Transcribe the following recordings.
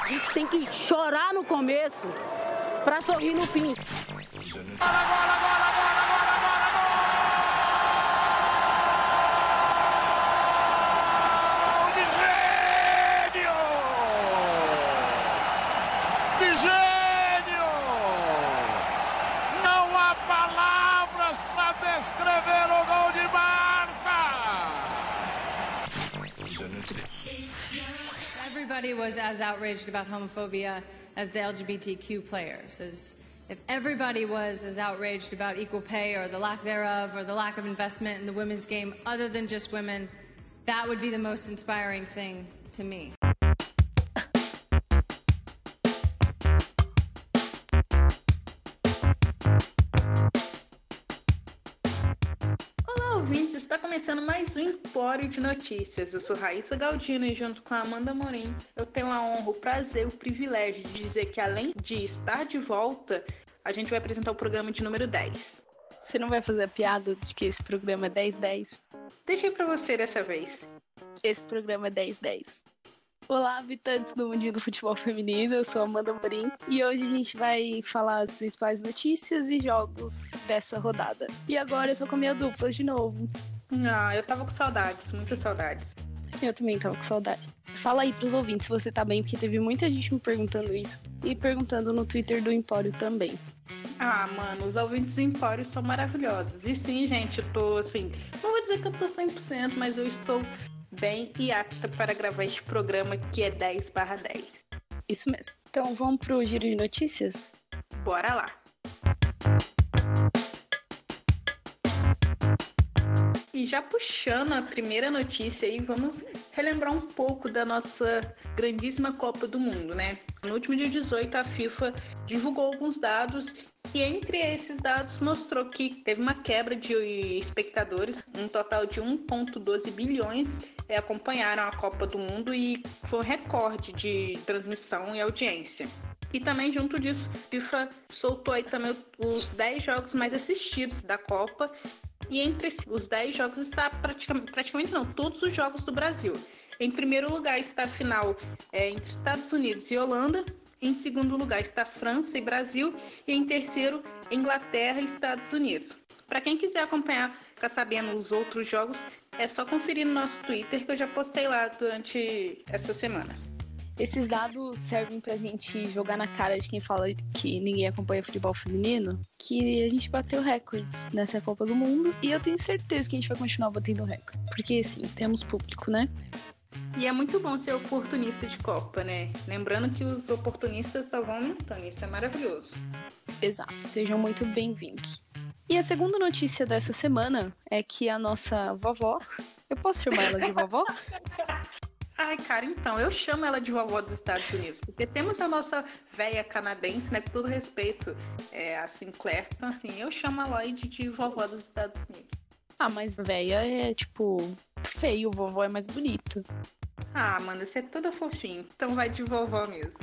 A gente tem que chorar no começo para sorrir no fim. Bola, bola, bola, was as outraged about homophobia as the LGBTQ players. As if everybody was as outraged about equal pay or the lack thereof or the lack of investment in the women's game other than just women, that would be the most inspiring thing to me. Começando mais um Empório de Notícias. Eu sou Raíssa Galdino e junto com a Amanda Morim, eu tenho a honra, o prazer, o privilégio de dizer que além de estar de volta, a gente vai apresentar o programa de número 10. Você não vai fazer a piada de que esse programa é 1010? Deixei para você dessa vez. Esse programa é 1010. Olá, habitantes do mundinho do futebol feminino, eu sou a Amanda Morim e hoje a gente vai falar as principais notícias e jogos dessa rodada. E agora eu tô com a minha dupla de novo. Ah, eu tava com saudades, muitas saudades. Eu também tava com saudade. Fala aí pros ouvintes se você tá bem, porque teve muita gente me perguntando isso e perguntando no Twitter do Empório também. Ah, mano, os ouvintes do Empório são maravilhosos. E sim, gente, eu tô assim, não vou dizer que eu tô 100%, mas eu estou bem e apta para gravar este programa que é 10 barra 10. Isso mesmo. Então vamos pro giro de notícias? Bora lá! E já puxando a primeira notícia aí, vamos relembrar um pouco da nossa grandíssima Copa do Mundo, né? No último dia 18, a FIFA divulgou alguns dados e entre esses dados mostrou que teve uma quebra de espectadores, um total de 1,12 bilhões é, acompanharam a Copa do Mundo e foi um recorde de transmissão e audiência. E também junto disso, FIFA soltou aí também os 10 jogos mais assistidos da Copa e entre os 10 jogos está praticamente, praticamente não, todos os jogos do Brasil. Em primeiro lugar está a final é, entre Estados Unidos e Holanda. Em segundo lugar está França e Brasil. E em terceiro, Inglaterra e Estados Unidos. Para quem quiser acompanhar, ficar sabendo os outros jogos, é só conferir no nosso Twitter que eu já postei lá durante essa semana. Esses dados servem pra gente jogar na cara de quem fala que ninguém acompanha futebol feminino, que a gente bateu recordes nessa Copa do Mundo e eu tenho certeza que a gente vai continuar batendo recorde. Porque, sim, temos público, né? E é muito bom ser oportunista de Copa, né? Lembrando que os oportunistas só vão aumentando, isso é maravilhoso. Exato, sejam muito bem-vindos. E a segunda notícia dessa semana é que a nossa vovó. Eu posso chamar ela de vovó? Ai, cara, então, eu chamo ela de vovó dos Estados Unidos, porque temos a nossa véia canadense, né, com todo respeito, é, a Sinclair, então assim, eu chamo a Lloyd de vovó dos Estados Unidos. Ah, mas véia é, tipo, feio, vovó é mais bonito. Ah, mano, você é toda fofinho, então vai de vovó mesmo.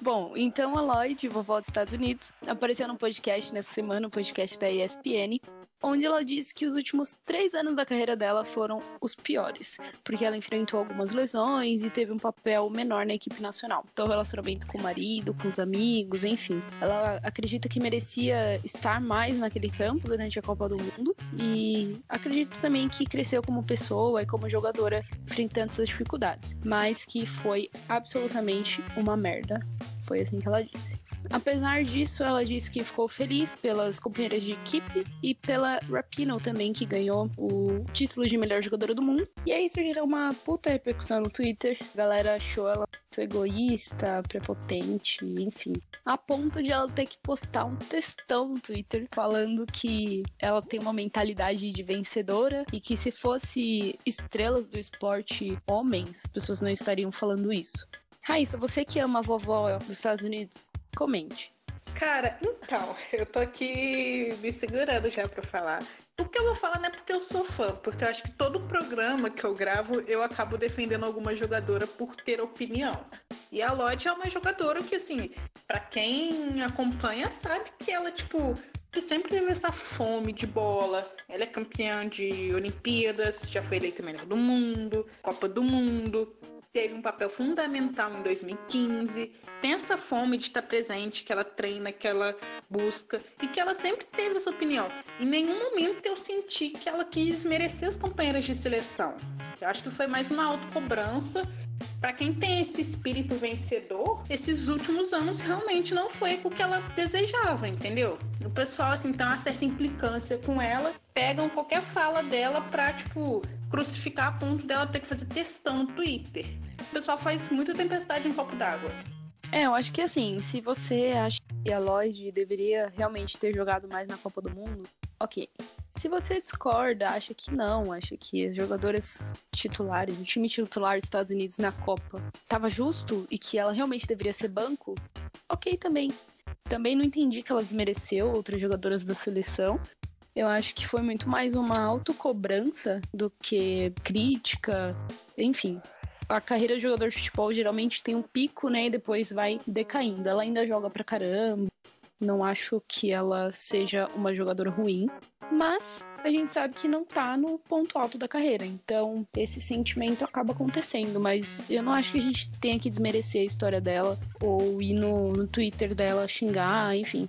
Bom, então a Lloyd, vovó dos Estados Unidos, apareceu num podcast nessa semana, um podcast da ESPN, onde ela disse que os últimos três anos da carreira dela foram os piores, porque ela enfrentou algumas lesões e teve um papel menor na equipe nacional. Então, o relacionamento com o marido, com os amigos, enfim. Ela acredita que merecia estar mais naquele campo durante a Copa do Mundo e acredita também que cresceu como pessoa e como jogadora enfrentando essas dificuldades, mas que foi absolutamente uma merda. Foi assim que ela disse. Apesar disso, ela disse que ficou feliz pelas companheiras de equipe e pela Rapino também, que ganhou o título de melhor jogadora do mundo. E aí gerou uma puta repercussão no Twitter. A galera achou ela muito egoísta, prepotente, enfim. A ponto de ela ter que postar um textão no Twitter falando que ela tem uma mentalidade de vencedora e que se fosse estrelas do esporte homens, as pessoas não estariam falando isso. Raíssa, você que ama a vovó dos Estados Unidos, comente. Cara, então, eu tô aqui me segurando já pra falar. O que eu vou falar não é porque eu sou fã, porque eu acho que todo programa que eu gravo eu acabo defendendo alguma jogadora por ter opinião. E a Lodge é uma jogadora que, assim, para quem acompanha sabe que ela, tipo, sempre teve essa fome de bola. Ela é campeã de Olimpíadas, já foi eleita melhor do mundo, Copa do Mundo. Teve um papel fundamental em 2015, tem essa fome de estar presente, que ela treina, que ela busca e que ela sempre teve essa opinião. Em nenhum momento eu senti que ela quis merecer as companheiras de seleção. Eu acho que foi mais uma autocobrança para quem tem esse espírito vencedor, esses últimos anos realmente não foi o que ela desejava, entendeu? O pessoal, assim, tem uma certa implicância com ela, pegam qualquer fala dela pra, tipo, crucificar a ponto dela ter que fazer textão no Twitter. O pessoal faz muita tempestade em copo d'água. É, eu acho que assim, se você acha que a Lloyd deveria realmente ter jogado mais na Copa do Mundo, ok. Se você discorda, acha que não, acha que as jogadoras titulares, o time titular dos Estados Unidos na Copa estava justo e que ela realmente deveria ser banco, ok também. Também não entendi que ela desmereceu outras jogadoras da seleção. Eu acho que foi muito mais uma autocobrança do que crítica, enfim. A carreira de jogador de futebol geralmente tem um pico, né, e depois vai decaindo. Ela ainda joga pra caramba, não acho que ela seja uma jogadora ruim, mas a gente sabe que não tá no ponto alto da carreira. Então, esse sentimento acaba acontecendo, mas eu não acho que a gente tenha que desmerecer a história dela ou ir no, no Twitter dela xingar, enfim.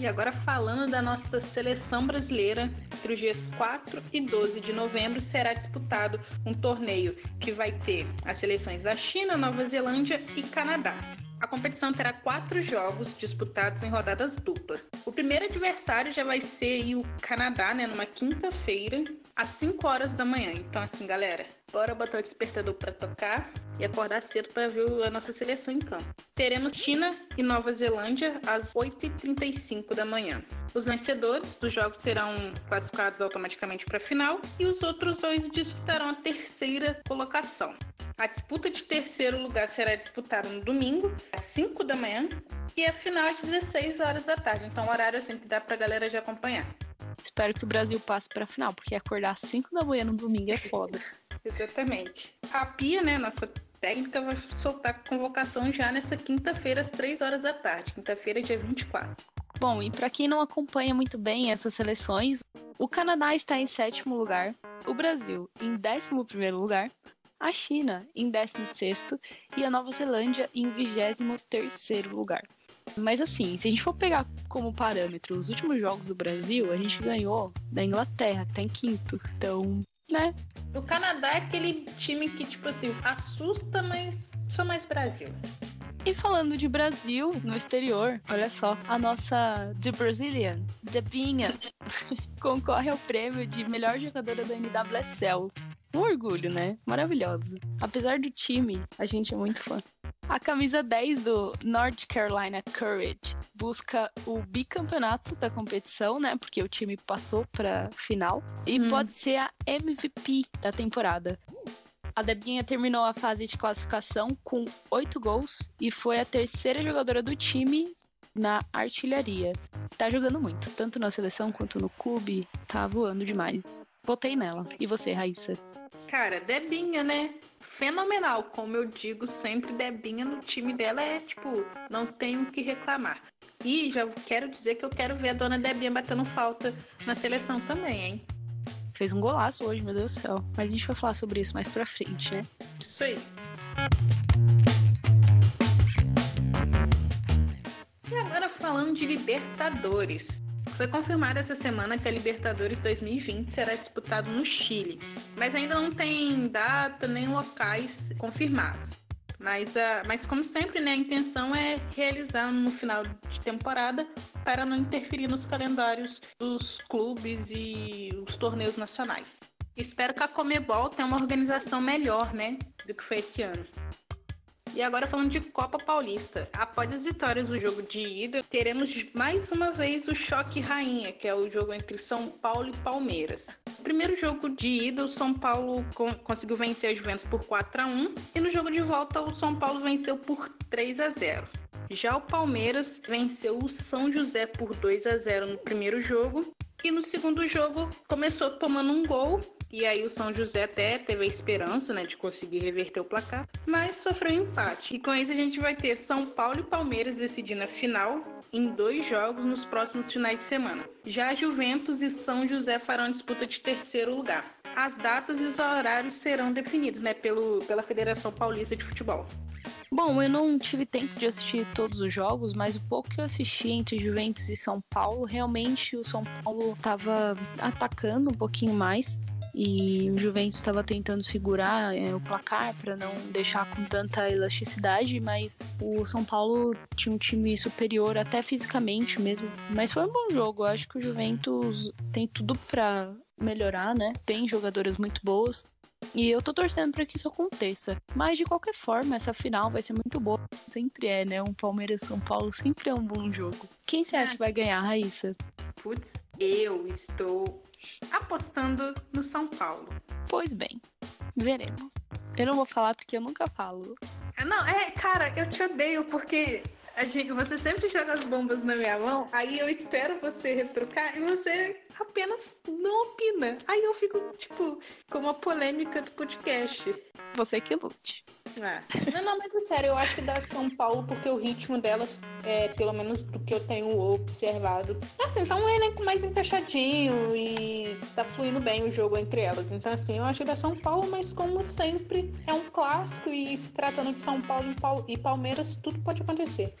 E agora falando da nossa seleção brasileira, entre os dias 4 e 12 de novembro será disputado um torneio que vai ter as seleções da China, Nova Zelândia e Canadá. A competição terá quatro jogos disputados em rodadas duplas. O primeiro adversário já vai ser o Canadá, né, numa quinta-feira, às 5 horas da manhã. Então, assim, galera, bora botar o despertador para tocar e acordar cedo para ver a nossa seleção em campo. Teremos China e Nova Zelândia às 8h35 da manhã. Os vencedores dos jogos serão classificados automaticamente para a final e os outros dois disputarão a terceira colocação. A disputa de terceiro lugar será disputada no domingo, às 5 da manhã, e a final às 16 horas da tarde. Então, o horário assim que dá pra galera já acompanhar. Espero que o Brasil passe pra final, porque acordar às 5 da manhã no domingo é foda. Exatamente. A Pia, né, nossa técnica, vai soltar a convocação já nessa quinta-feira, às 3 horas da tarde. Quinta-feira, dia 24. Bom, e para quem não acompanha muito bem essas seleções, o Canadá está em sétimo lugar, o Brasil em décimo primeiro lugar, a China em 16 e a Nova Zelândia em 23 lugar. Mas assim, se a gente for pegar como parâmetro os últimos jogos do Brasil, a gente ganhou da Inglaterra, que tá em quinto. Então, né? O Canadá é aquele time que, tipo assim, assusta, mas só mais Brasil. E falando de Brasil no exterior, olha só, a nossa The Brazilian, Debinha, concorre ao prêmio de melhor jogadora da NWSL um orgulho, né? Maravilhoso. Apesar do time, a gente é muito fã. A camisa 10 do North Carolina Courage busca o bicampeonato da competição, né? Porque o time passou para final e hum. pode ser a MVP da temporada. A Debinha terminou a fase de classificação com oito gols e foi a terceira jogadora do time na artilharia. Tá jogando muito, tanto na seleção quanto no clube, tá voando demais. Votei nela. E você, Raíssa? Cara, Debinha, né? Fenomenal. Como eu digo sempre, Debinha no time dela é tipo, não tenho o que reclamar. E já quero dizer que eu quero ver a dona Debinha batendo falta na seleção também, hein? Fez um golaço hoje, meu Deus do céu. Mas a gente vai falar sobre isso mais pra frente, né? Isso aí. E agora falando de Libertadores. Foi confirmado essa semana que a Libertadores 2020 será disputado no Chile, mas ainda não tem data nem locais confirmados. Mas, uh, mas como sempre, né, a intenção é realizar no final de temporada para não interferir nos calendários dos clubes e os torneios nacionais. Espero que a Comebol tenha uma organização melhor, né, do que foi esse ano. E agora falando de Copa Paulista. Após as vitórias do jogo de ida, teremos mais uma vez o choque rainha, que é o jogo entre São Paulo e Palmeiras. No primeiro jogo de ida, o São Paulo conseguiu vencer a Juventus por 4 a 1 e no jogo de volta o São Paulo venceu por 3 a 0. Já o Palmeiras venceu o São José por 2 a 0 no primeiro jogo e no segundo jogo começou tomando um gol e aí o São José até teve a esperança, né, de conseguir reverter o placar, mas sofreu um empate. E com isso a gente vai ter São Paulo e Palmeiras decidindo a final em dois jogos nos próximos finais de semana. Já Juventus e São José farão disputa de terceiro lugar. as datas e os horários serão definidos, né, pelo, pela Federação Paulista de Futebol. Bom, eu não tive tempo de assistir todos os jogos, mas o pouco que eu assisti entre Juventus e São Paulo, realmente o São Paulo estava atacando um pouquinho mais e o Juventus estava tentando segurar é, o placar para não deixar com tanta elasticidade, mas o São Paulo tinha um time superior até fisicamente mesmo. Mas foi um bom jogo. Eu acho que o Juventus tem tudo para melhorar, né? Tem jogadoras muito boas. E eu tô torcendo para que isso aconteça. Mas de qualquer forma, essa final vai ser muito boa. Sempre é, né? Um Palmeiras São Paulo sempre é um bom jogo. Quem você acha que vai ganhar, Raíssa? Putz, eu estou apostando no São Paulo. Pois bem, veremos. Eu não vou falar porque eu nunca falo. Não, é, cara, eu te odeio porque Gente, você sempre joga as bombas na minha mão, aí eu espero você retrucar e você apenas não opina. Aí eu fico, tipo, como a polêmica do podcast. Você que lute. Ah. Não, não, mas é sério, eu acho que dá São Paulo porque o ritmo delas, é, pelo menos do que eu tenho observado, assim, tá um elenco mais encaixadinho e tá fluindo bem o jogo entre elas. Então, assim, eu acho que dá São Paulo, mas como sempre, é um clássico e se tratando de São Paulo e Palmeiras, tudo pode acontecer.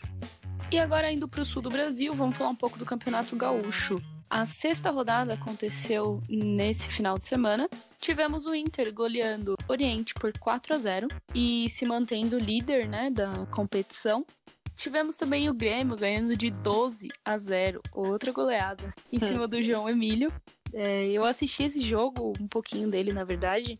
E agora indo para o sul do Brasil, vamos falar um pouco do Campeonato Gaúcho. A sexta rodada aconteceu nesse final de semana. Tivemos o Inter goleando Oriente por 4 a 0 e se mantendo líder né, da competição. Tivemos também o Grêmio ganhando de 12 a 0, outra goleada, em hum. cima do João Emílio. É, eu assisti esse jogo, um pouquinho dele na verdade,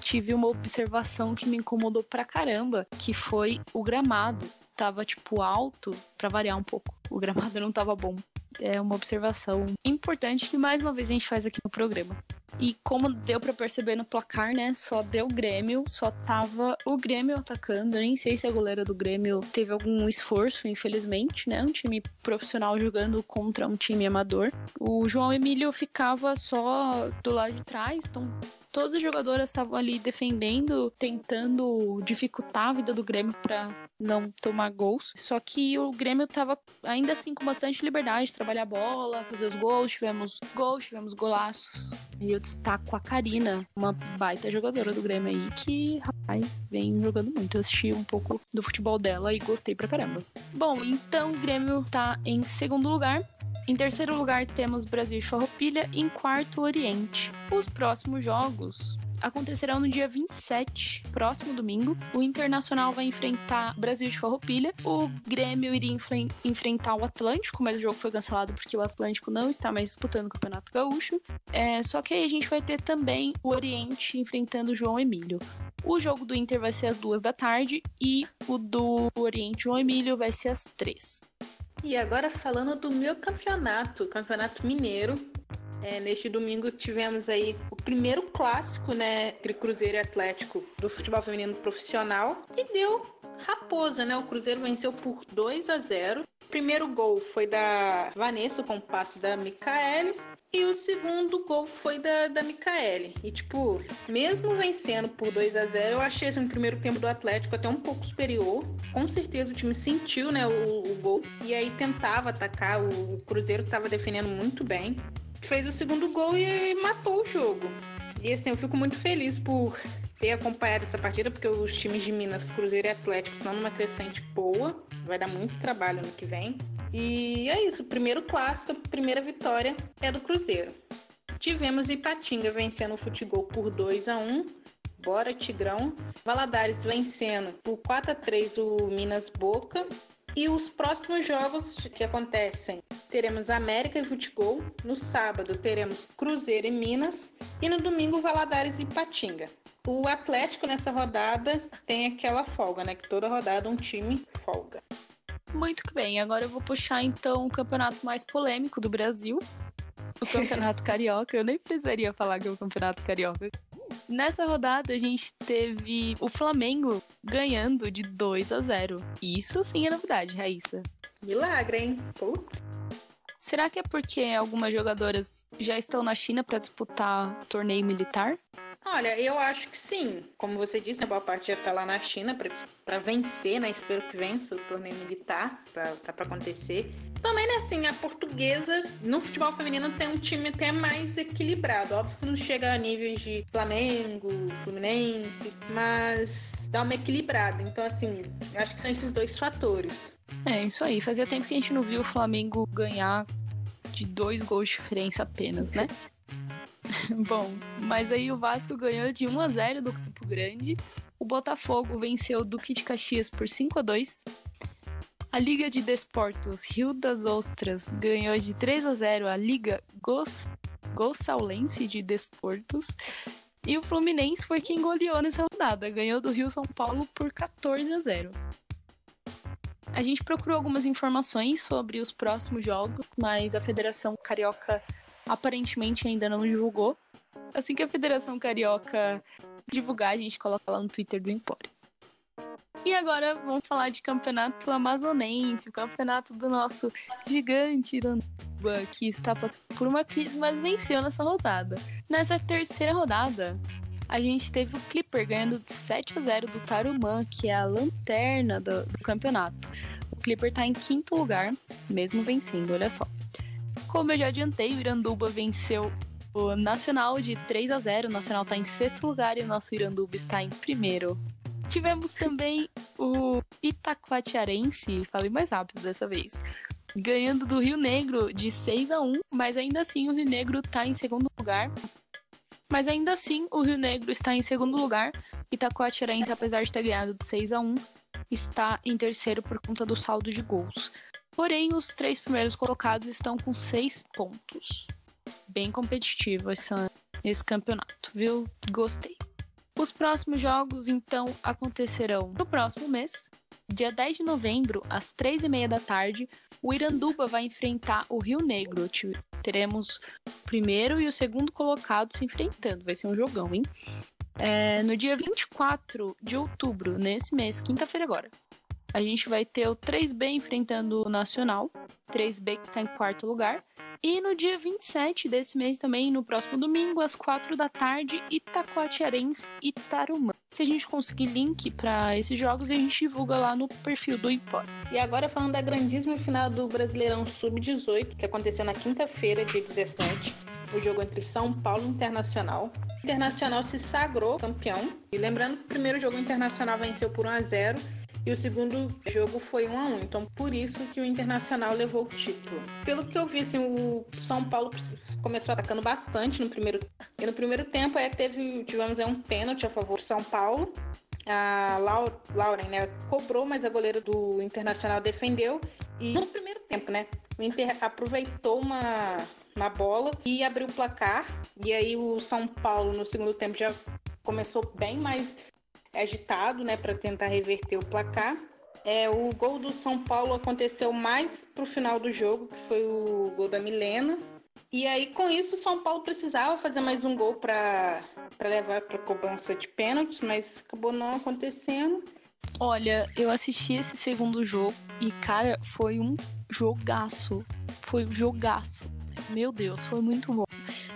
tive uma observação que me incomodou pra caramba, que foi o gramado. Tava, tipo, alto, para variar um pouco. O gramado não tava bom. É uma observação importante que mais uma vez a gente faz aqui no programa. E como deu para perceber no placar, né? Só deu Grêmio, só tava o Grêmio atacando. Nem sei se a goleira do Grêmio teve algum esforço, infelizmente, né? Um time profissional jogando contra um time amador. O João Emílio ficava só do lado de trás, então todas as jogadoras estavam ali defendendo, tentando dificultar a vida do Grêmio para não tomar gols. Só que o Grêmio tava ainda assim com bastante liberdade de trabalhar a bola, fazer os gols. Tivemos gols, tivemos golaços. E eu destaco a Karina, uma baita jogadora do Grêmio aí, que, rapaz, vem jogando muito. Eu assisti um pouco do futebol dela e gostei pra caramba. Bom, então o Grêmio tá em segundo lugar em terceiro lugar, temos Brasil e Farroupilha. Em quarto, Oriente. Os próximos jogos acontecerão no dia 27, próximo domingo. O Internacional vai enfrentar Brasil de Farroupilha. O Grêmio iria enfrentar o Atlântico, mas o jogo foi cancelado porque o Atlântico não está mais disputando o Campeonato Gaúcho. É, só que aí a gente vai ter também o Oriente enfrentando o João Emílio. O jogo do Inter vai ser às duas da tarde e o do Oriente João Emílio vai ser às três. E agora falando do meu campeonato, Campeonato Mineiro. É, neste domingo tivemos aí o primeiro clássico, né, entre Cruzeiro e Atlético do futebol feminino profissional e deu raposa, né? O Cruzeiro venceu por 2 a 0. O primeiro gol foi da Vanessa com o passe da Micaele e o segundo gol foi da, da Micaele. E, tipo, mesmo vencendo por 2 a 0 eu achei assim, o primeiro tempo do Atlético até um pouco superior. Com certeza o time sentiu né, o, o gol. E aí tentava atacar. O, o Cruzeiro estava defendendo muito bem. Fez o segundo gol e matou o jogo. E assim, eu fico muito feliz por ter acompanhado essa partida, porque os times de Minas, Cruzeiro e Atlético estão numa crescente boa. Vai dar muito trabalho no que vem. E é isso, primeiro clássico, primeira vitória é do Cruzeiro. Tivemos Ipatinga vencendo o Futebol por 2 a 1 Bora Tigrão. Valadares vencendo por 4 a 3 o Minas Boca. E os próximos jogos que acontecem, teremos América e Futebol. No sábado teremos Cruzeiro e Minas. E no domingo Valadares e Patinga. O Atlético nessa rodada tem aquela folga, né? Que toda rodada um time folga. Muito que bem. Agora eu vou puxar então o campeonato mais polêmico do Brasil. O Campeonato Carioca. Eu nem precisaria falar que é o Campeonato Carioca. Nessa rodada a gente teve o Flamengo ganhando de 2 a 0. Isso sim é novidade, Raíssa. Milagre, hein? Putz. Será que é porque algumas jogadoras já estão na China para disputar torneio militar? Olha, eu acho que sim. Como você disse, a boa parte já tá lá na China para vencer, né? Espero que vença o torneio militar, tá, tá para acontecer. Também, né, assim, a portuguesa no futebol feminino tem um time até mais equilibrado. Óbvio que não chega a níveis de Flamengo, Fluminense, mas dá uma equilibrada. Então, assim, acho que são esses dois fatores. É, isso aí. Fazia tempo que a gente não viu o Flamengo ganhar de dois gols de diferença apenas, né? Bom, mas aí o Vasco ganhou de 1 a 0 do Campo Grande. O Botafogo venceu o Duque de Caxias por 5 a 2. A Liga de Desportos Rio das Ostras ganhou de 3 a 0 a Liga Gos... Gossaulense de Desportos. E o Fluminense foi quem goleou nessa rodada, ganhou do Rio São Paulo por 14 a 0. A gente procurou algumas informações sobre os próximos jogos, mas a Federação Carioca aparentemente ainda não divulgou. Assim que a Federação Carioca divulgar, a gente coloca lá no Twitter do Empório. E agora vamos falar de campeonato amazonense, o campeonato do nosso gigante Iranduba, que está passando por uma crise, mas venceu nessa rodada. Nessa terceira rodada, a gente teve o Clipper ganhando de 7 a 0 do Tarumã, que é a lanterna do, do campeonato. O Clipper está em quinto lugar, mesmo vencendo, olha só. Como eu já adiantei, o Iranduba venceu o Nacional de 3 a 0. O Nacional está em sexto lugar e o nosso Iranduba está em primeiro. Tivemos também o Itacoatiarense, falei mais rápido dessa vez, ganhando do Rio Negro de 6 a 1, mas ainda assim o Rio Negro está em segundo lugar. Mas ainda assim o Rio Negro está em segundo lugar. Itacoatiarense, apesar de ter ganhado de 6 a 1, está em terceiro por conta do saldo de gols. Porém, os três primeiros colocados estão com seis pontos. Bem competitivo esse, esse campeonato, viu? Gostei. Os próximos jogos, então, acontecerão no próximo mês. Dia 10 de novembro, às três e meia da tarde, o Iranduba vai enfrentar o Rio Negro. Teremos o primeiro e o segundo colocado se enfrentando. Vai ser um jogão, hein? É, no dia 24 de outubro, nesse mês, quinta-feira agora, a gente vai ter o 3B enfrentando o Nacional, 3B que está em quarto lugar. E no dia 27 desse mês também, no próximo domingo, às 4 da tarde, Itacoatiarense e Tarumã. Se a gente conseguir link para esses jogos, a gente divulga lá no perfil do Impor. E agora falando da grandíssima final do Brasileirão Sub-18, que aconteceu na quinta-feira, dia 17 o jogo entre São Paulo e Internacional. O Internacional se sagrou campeão. E lembrando que o primeiro jogo internacional venceu por 1 a 0 e o segundo jogo foi 1 a 1 Então, por isso que o Internacional levou o título. Pelo que eu vi, assim, o São Paulo começou atacando bastante no primeiro E no primeiro tempo é, teve, tivemos é, um pênalti a favor do São Paulo. A Lauren né, cobrou, mas a goleira do Internacional defendeu. E no primeiro tempo, né? O Inter aproveitou uma, uma bola e abriu o placar. E aí o São Paulo no segundo tempo já começou bem mais agitado, né, para tentar reverter o placar. É, o gol do São Paulo aconteceu mais pro final do jogo, que foi o gol da Milena. E aí, com isso, o São Paulo precisava fazer mais um gol para levar para cobrança de pênaltis, mas acabou não acontecendo. Olha, eu assisti esse segundo jogo e, cara, foi um jogaço. Foi um jogaço. Meu Deus, foi muito bom.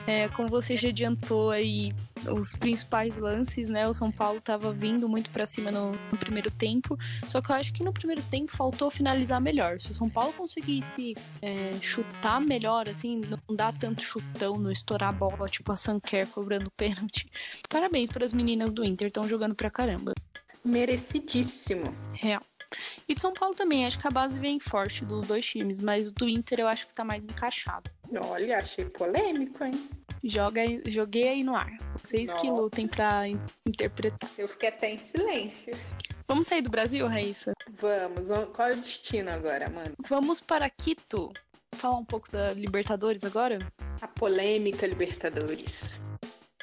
É, como você já adiantou aí os principais lances, né? O São Paulo estava vindo muito para cima no, no, primeiro tempo, só que eu acho que no primeiro tempo faltou finalizar melhor. Se o São Paulo conseguisse é, chutar melhor, assim, não dar tanto chutão, não estourar a bola, tipo a Sanker cobrando pênalti. Parabéns para as meninas do Inter, estão jogando pra caramba. Merecidíssimo. Real. E de São Paulo também, acho que a base vem forte dos dois times, mas o do Inter eu acho que tá mais encaixado. Olha, achei polêmico, hein? Joga, joguei aí no ar. Vocês Nossa. que lutem pra in interpretar. Eu fiquei até em silêncio. Vamos sair do Brasil, Raíssa? Vamos. Qual é o destino agora, mano? Vamos para Quito. Falar um pouco da Libertadores agora? A polêmica Libertadores.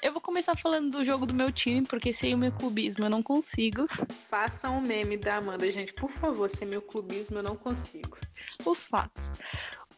Eu vou começar falando do jogo do meu time, porque sem o meu clubismo eu não consigo. Faça um meme da Amanda, gente, por favor, sem meu clubismo eu não consigo. Os fatos.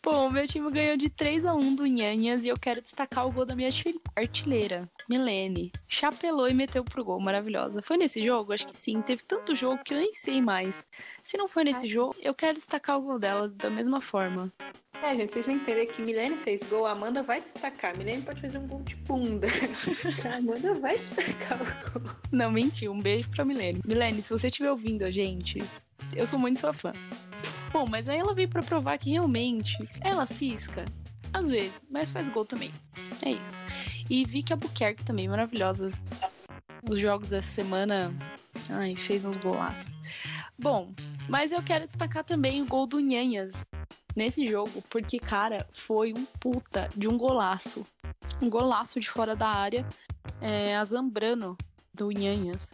Bom, meu time ganhou de 3 a 1 do Nhanhas e eu quero destacar o gol da minha artilheira, Milene. Chapelou e meteu pro gol, maravilhosa. Foi nesse jogo? Acho que sim. Teve tanto jogo que eu nem sei mais. Se não foi nesse jogo, eu quero destacar o gol dela da mesma forma. É, gente, vocês entenderem que Milene fez gol, a Amanda vai destacar. Milene pode fazer um gol de bunda. a Amanda vai destacar o gol. Não, menti. Um beijo pra Milene. Milene, se você estiver ouvindo a gente, eu sou muito sua fã. Bom, mas aí ela veio para provar que realmente ela cisca, às vezes, mas faz gol também. É isso. E vi que a Buquerque também, maravilhosa. Os jogos dessa semana, ai, fez uns golaços. Bom, mas eu quero destacar também o gol do Nhanhas nesse jogo, porque, cara, foi um puta de um golaço. Um golaço de fora da área. É, a Zambrano do Nhanhas.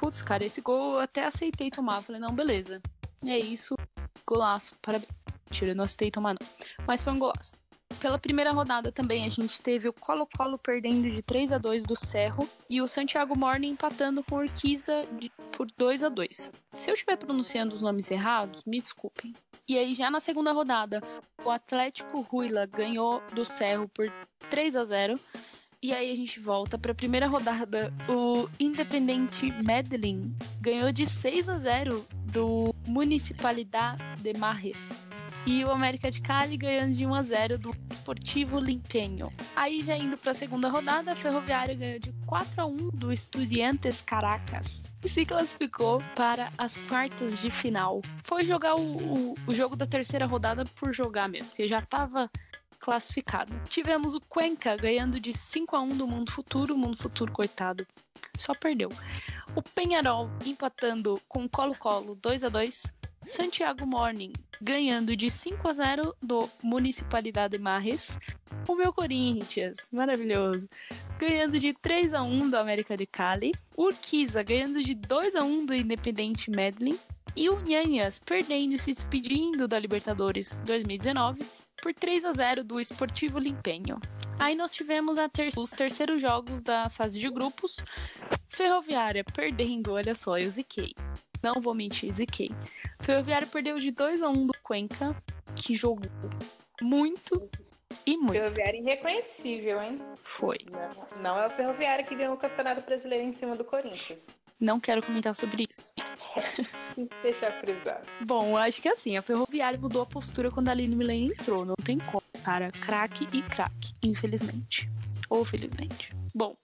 Putz, cara, esse gol eu até aceitei tomar. Falei, não, beleza. É isso, golaço, parabéns. Mentira, não aceitei tomar não. Mas foi um golaço. Pela primeira rodada também a gente teve o Colo-Colo perdendo de 3 a 2 do Cerro e o Santiago Morning empatando com o Urquiza de, por 2 a 2. Se eu estiver pronunciando os nomes errados, me desculpem. E aí já na segunda rodada, o Atlético Ruila ganhou do Cerro por 3 a 0 e aí a gente volta para a primeira rodada. O Independente Medellín ganhou de 6 a 0 do Municipalidade de Marres. E o América de Cali ganhando de 1 a 0 do Esportivo Limpenho. Aí já indo para a segunda rodada, a Ferroviária ganhou de 4 a 1 do Estudiantes Caracas e se classificou para as quartas de final. Foi jogar o, o, o jogo da terceira rodada por jogar mesmo, porque já estava classificado. Tivemos o Cuenca ganhando de 5 a 1 do Mundo Futuro, o Mundo Futuro, coitado, só perdeu. O Penharol empatando com o Colo-Colo 2 a 2 Santiago Morning ganhando de 5 a 0 do Municipalidade Marres. O meu Corinthians, maravilhoso, ganhando de 3 a 1 do América de Cali. Urquiza ganhando de 2 a 1 do Independente Medellín. E o Nhanhas perdendo e se despedindo da Libertadores 2019 por 3 a 0 do Esportivo Limpenho. Aí nós tivemos ter os terceiros jogos da fase de grupos. Ferroviária perdendo, olha só, eu ziquei. Não vou mentir, ziquei. Ferroviária perdeu de 2 a 1 do Cuenca, que jogou muito e muito. Ferroviária irreconhecível, hein? Foi. Não, não é o Ferroviária que ganhou o Campeonato Brasileiro em cima do Corinthians. Não quero comentar sobre isso. Deixar frisado. Bom, acho que assim, a Ferroviária mudou a postura quando a Aline Milene entrou. Não tem como, cara. Craque e craque, infelizmente. Ou felizmente. Bom,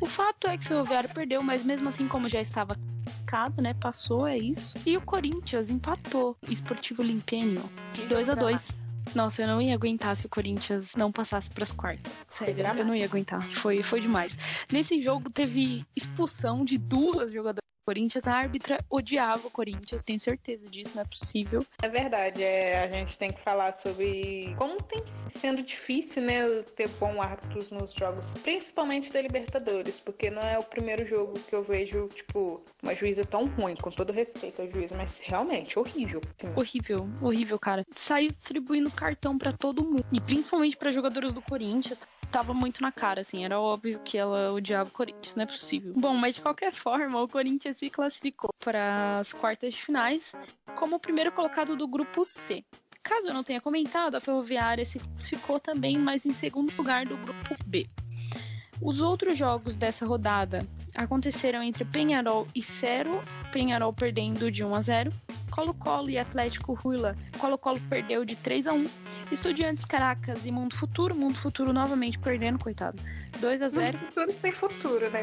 o fato é que o Ferroviário perdeu, mas mesmo assim, como já estava classificado, né? Passou, é isso. E o Corinthians empatou. Esportivo Limpenho. 2 a 2 nossa, eu não ia aguentar se o Corinthians não passasse para as quartas. Sério, eu não ia aguentar. Foi, foi demais. Nesse jogo teve expulsão de duas jogadoras Corinthians, a árbitra odiava o Corinthians, tenho certeza disso, não é possível. É verdade, é, a gente tem que falar sobre como tem sendo difícil, né, ter bons árbitros nos jogos, principalmente da Libertadores, porque não é o primeiro jogo que eu vejo, tipo, uma juíza tão ruim, com todo respeito ao juiz, mas realmente horrível. Sim. Horrível, horrível, cara. Saiu distribuindo cartão para todo mundo, e principalmente para jogadores do Corinthians tava muito na cara, assim, era óbvio que ela odiava o Corinthians, não é possível. Bom, mas de qualquer forma, o Corinthians se classificou para as quartas de finais como o primeiro colocado do grupo C. Caso eu não tenha comentado, a Ferroviária se classificou também, mas em segundo lugar do grupo B. Os outros jogos dessa rodada aconteceram entre Penharol e Cero, Penharol perdendo de 1 a 0, Colo-Colo e Atlético Ruila. Colo-Colo perdeu de 3 a 1. Estudiantes Caracas e Mundo Futuro. Mundo Futuro novamente perdendo, coitado. 2 a 0. Mundo Futuro sem futuro, né?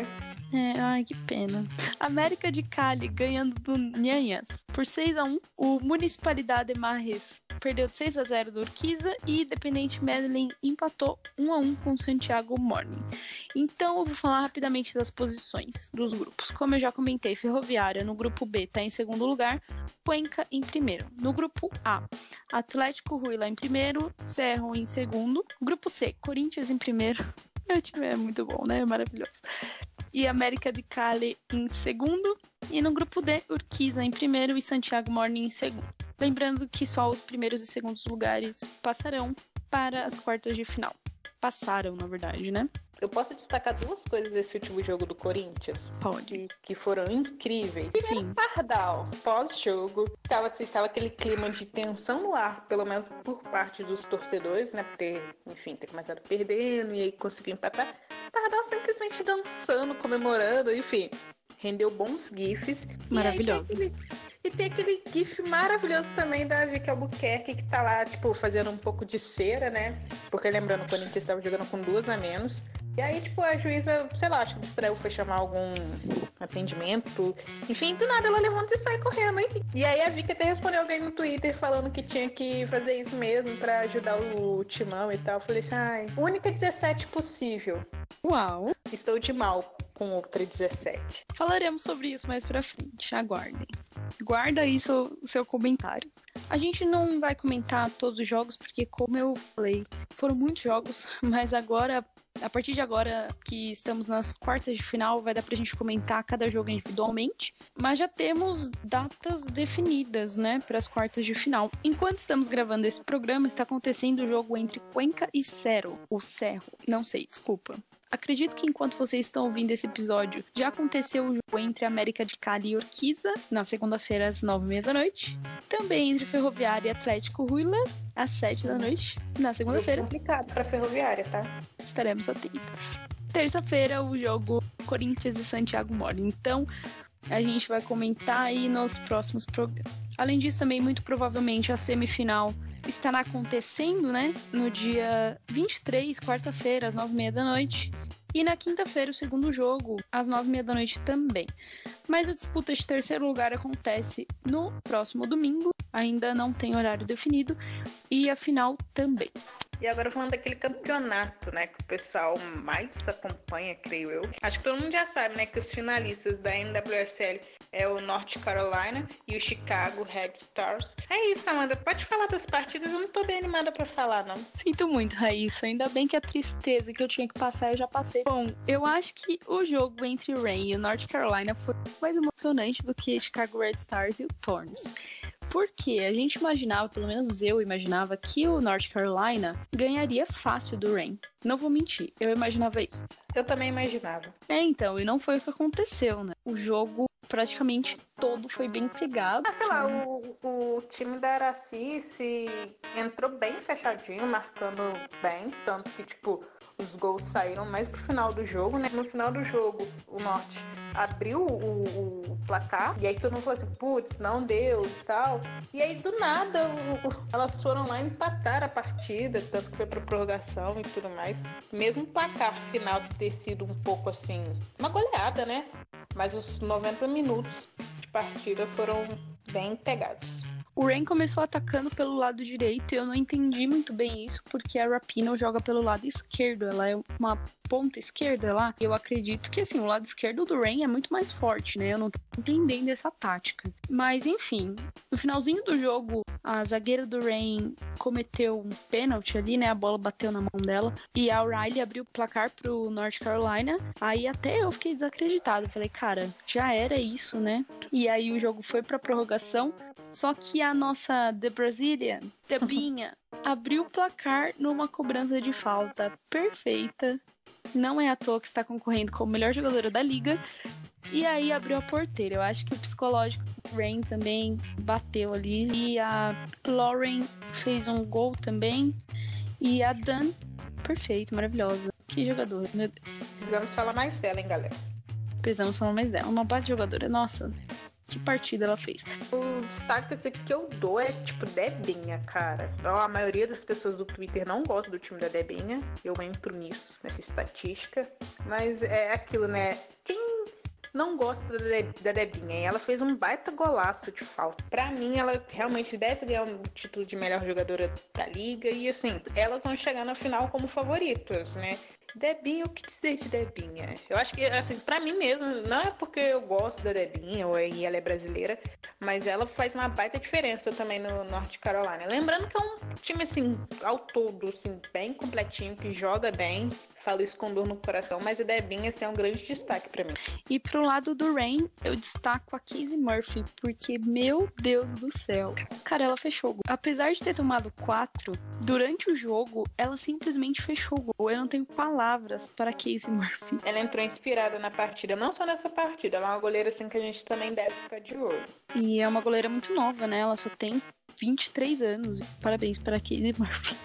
É, ai, que pena. América de Cali ganhando do Nhanhas por 6 a 1 O Municipalidade Marres perdeu de 6 a 0 do Urquiza e Independente Medellín empatou 1 a 1 com Santiago Morning. Então eu vou falar rapidamente das posições dos grupos. Como eu já comentei, Ferroviária no grupo B está em segundo lugar, Cuenca em primeiro. No grupo A, Atlético Ruila em primeiro, Cerro em segundo. Grupo C, Corinthians em primeiro. Meu time é muito bom, né? Maravilhoso e América de Cali em segundo. E no grupo D, Urquiza em primeiro e Santiago Morning em segundo. Lembrando que só os primeiros e segundos lugares passarão para as quartas de final. Passaram, na verdade, né? Eu posso destacar duas coisas desse último jogo do Corinthians. Pode. Que, que foram incríveis. Sim. Pardal, pós-jogo, tava, assim, tava aquele clima de tensão no ar, pelo menos por parte dos torcedores, né? Por ter, enfim, ter começado perdendo e aí conseguiu empatar. Pardal simplesmente dançando, comemorando, enfim. Rendeu bons gifs. Maravilhoso. E, aí, tem aquele, e tem aquele gif maravilhoso também da Vicky Albuquerque, que tá lá, tipo, fazendo um pouco de cera, né? Porque lembrando, o Corinthians estava jogando com duas a menos. E aí, tipo, a juíza, sei lá, acho que distraiu, foi chamar algum atendimento. Enfim, do nada ela levanta e sai correndo, hein? E aí a Vicky até respondeu alguém no Twitter falando que tinha que fazer isso mesmo pra ajudar o timão e tal. Eu falei assim, ai, única 17 possível. Uau! Estou de mal com outra 17. Falaremos sobre isso mais pra frente, aguardem. Guarda aí seu, seu comentário. A gente não vai comentar todos os jogos, porque, como eu falei, foram muitos jogos, mas agora, a partir de agora que estamos nas quartas de final, vai dar pra gente comentar cada jogo individualmente. Mas já temos datas definidas, né, para as quartas de final. Enquanto estamos gravando esse programa, está acontecendo o jogo entre Cuenca e Cerro, ou Cerro, não sei, desculpa. Acredito que enquanto vocês estão ouvindo esse episódio, já aconteceu o jogo entre América de Cali e Urquiza, na segunda-feira às nove e meia da noite. Também entre Ferroviária e Atlético Huila, às sete da noite, na segunda-feira. Complicado pra Ferroviária, tá? Estaremos atentos. Terça-feira, o jogo Corinthians e Santiago Mori. Então, a gente vai comentar aí nos próximos programas. Além disso, também, muito provavelmente, a semifinal estará acontecendo, né? No dia 23, quarta-feira, às nove e meia da noite. E na quinta-feira, o segundo jogo, às nove e meia da noite também. Mas a disputa de terceiro lugar acontece no próximo domingo. Ainda não tem horário definido. E a final também. E agora falando daquele campeonato, né, que o pessoal mais acompanha, creio eu. Acho que todo mundo já sabe, né, que os finalistas da NWSL é o North Carolina e o Chicago Red Stars. É isso, Amanda. Pode falar das partidas, eu não tô bem animada para falar, não. Sinto muito, Raíssa. Ainda bem que a tristeza que eu tinha que passar eu já passei. Bom, eu acho que o jogo entre o Rain e o North Carolina foi mais emocionante do que Chicago Red Stars e o Thorns. Porque a gente imaginava, pelo menos eu imaginava, que o North Carolina ganharia fácil do Rain. Não vou mentir, eu imaginava isso. Eu também imaginava. É, então, e não foi o que aconteceu, né? O jogo praticamente todo foi bem pegado. Ah, sei lá, o, o time da Araci se entrou bem fechadinho, marcando bem, tanto que, tipo, os gols saíram mais pro final do jogo, né? No final do jogo, o Norte abriu o, o placar, e aí todo mundo falou assim, putz, não deu e tal. E aí, do nada, o, elas foram lá empatar a partida, tanto que foi pra prorrogação e tudo mais. Mesmo o placar final ter sido um pouco assim, uma goleada, né? Mas os 90 minutos de partida foram bem pegados. O Rain começou atacando pelo lado direito e eu não entendi muito bem isso, porque a Rapino joga pelo lado esquerdo. Ela é uma ponta esquerda lá. Eu acredito que, assim, o lado esquerdo do Rain é muito mais forte, né? Eu não tô entendendo essa tática. Mas, enfim, no finalzinho do jogo, a zagueira do Rain cometeu um pênalti ali, né? A bola bateu na mão dela. E a O'Reilly abriu o placar pro North Carolina. Aí até eu fiquei desacreditado. Falei, cara, já era isso, né? E aí o jogo foi pra prorrogação. Só que a nossa The Brazilian, Tebinha, abriu o placar numa cobrança de falta perfeita. Não é à toa que está concorrendo como melhor jogadora da liga. E aí abriu a porteira. Eu acho que o psicológico do Rain também bateu ali. E a Lauren fez um gol também. E a Dan, perfeito, maravilhosa. Que jogadora, meu Deus. Precisamos falar mais dela, hein, galera? Precisamos falar mais dela. Uma bate jogadora. Nossa, que partida ela fez. O destaque que eu dou é, tipo, Debinha, cara. A maioria das pessoas do Twitter não gosta do time da Debinha. Eu entro nisso, nessa estatística. Mas é aquilo, né? Quem não gosta da, Debinha. E ela fez um baita golaço de falta. Pra mim, ela realmente deve ganhar o título de melhor jogadora da liga. E assim, elas vão chegar na final como favoritas, né? Debinha, o que dizer de Debinha? Eu acho que, assim, pra mim mesmo, não é porque eu gosto da Debinha ou e ela é brasileira, mas ela faz uma baita diferença também no Norte Carolina. Lembrando que é um time, assim, ao todo, assim, bem completinho, que joga bem, falo isso com dor no coração, mas a Debinha assim, é um grande destaque para mim. E pro lado do Rain, eu destaco a Casey Murphy, porque, meu Deus do céu, cara, ela fechou o gol. Apesar de ter tomado quatro, durante o jogo, ela simplesmente fechou o gol. Eu não tenho palavras palavras para Casey Murphy. Ela entrou inspirada na partida, não só nessa partida, ela é uma goleira assim que a gente também deve ficar de olho. E é uma goleira muito nova, né? Ela só tem 23 anos. Parabéns para Casey Murphy.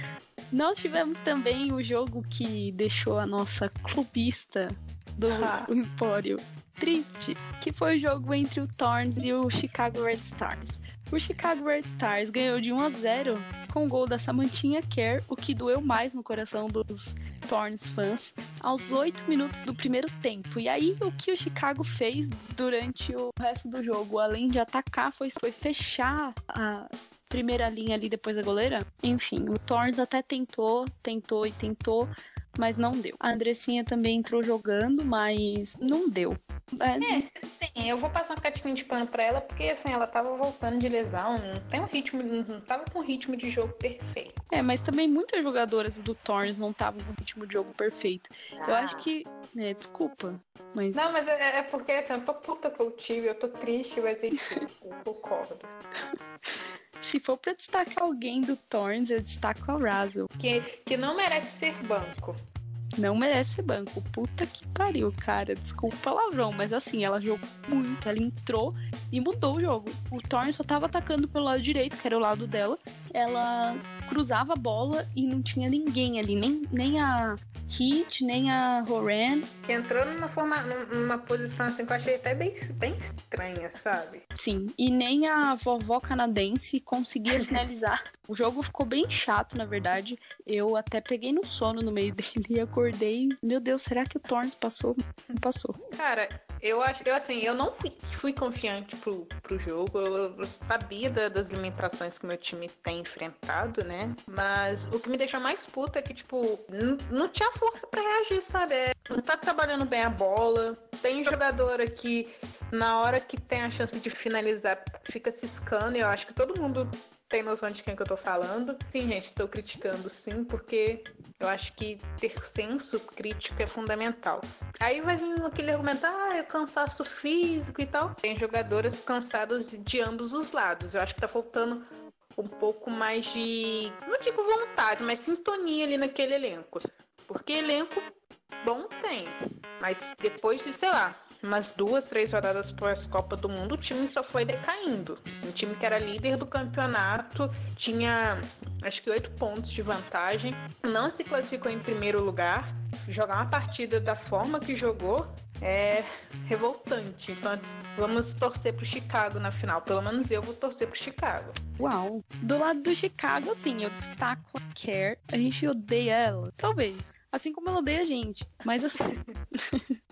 Nós tivemos também o jogo que deixou a nossa clubista do ah. Empório triste, que foi o jogo entre o Thorns e o Chicago Red Stars. O Chicago Red Stars ganhou de 1 a 0 com o gol da Samantinha Kerr, o que doeu mais no coração dos Thorns fãs, aos 8 minutos do primeiro tempo. E aí, o que o Chicago fez durante o resto do jogo, além de atacar, foi, foi fechar a primeira linha ali depois da goleira. Enfim, o Thorns até tentou, tentou e tentou, mas não deu. A Andressinha também entrou jogando, mas não deu. É, sim, eu vou passar um catinho de pano pra ela, porque assim, ela tava voltando de lesão, não tem um ritmo, não tava com um ritmo de jogo perfeito. É, mas também muitas jogadoras do Thorns não estavam com um ritmo de jogo perfeito. Ah. Eu acho que. É, desculpa, mas. Não, mas é, é, porque assim, eu tô puta que eu tive, eu tô triste, mas eu concordo. Se for pra destacar alguém do Thorns, eu destaco a Razzle. Que, que não merece ser banco. Não merece ser banco. Puta que pariu, cara. Desculpa o palavrão, mas assim, ela jogou muito. Ela entrou e mudou o jogo. O Thorn só tava atacando pelo lado direito, que era o lado dela. Ela cruzava a bola e não tinha ninguém ali, nem, nem a Kit, nem a Horan. Que entrou numa, forma, numa posição assim que eu achei até bem, bem estranha, sabe? Sim, e nem a vovó canadense conseguia finalizar. o jogo ficou bem chato, na verdade. Eu até peguei no sono no meio dele e acordei. Meu Deus, será que o Torns passou? Não passou. Cara, eu acho, eu assim, eu não fui, fui confiante pro, pro jogo. Eu, eu sabia da, das limitações que meu time tem enfrentado, né? Mas o que me deixou mais puta é que, tipo, não tinha força para reagir, sabe? É, não tá trabalhando bem a bola. Tem jogador aqui, na hora que tem a chance de finalizar, fica ciscando. E eu acho que todo mundo tem noção de quem que eu tô falando. Sim, gente, estou criticando sim, porque eu acho que ter senso crítico é fundamental. Aí vai vir aquele argumento, ah, é cansaço físico e tal. Tem jogadoras cansadas de ambos os lados. Eu acho que tá faltando um pouco mais de, não digo vontade, mas sintonia ali naquele elenco. Porque elenco bom tem, mas depois de, sei lá, umas duas, três rodadas pós-Copa do Mundo, o time só foi decaindo. Um time que era líder do campeonato, tinha acho que oito pontos de vantagem, não se classificou em primeiro lugar. Jogar uma partida da forma que jogou é revoltante. Então vamos torcer pro Chicago na final. Pelo menos eu vou torcer pro Chicago. Uau! Do lado do Chicago, assim, eu destaco a Care. A gente odeia ela. Talvez. Assim como ela odeia a gente. Mas assim.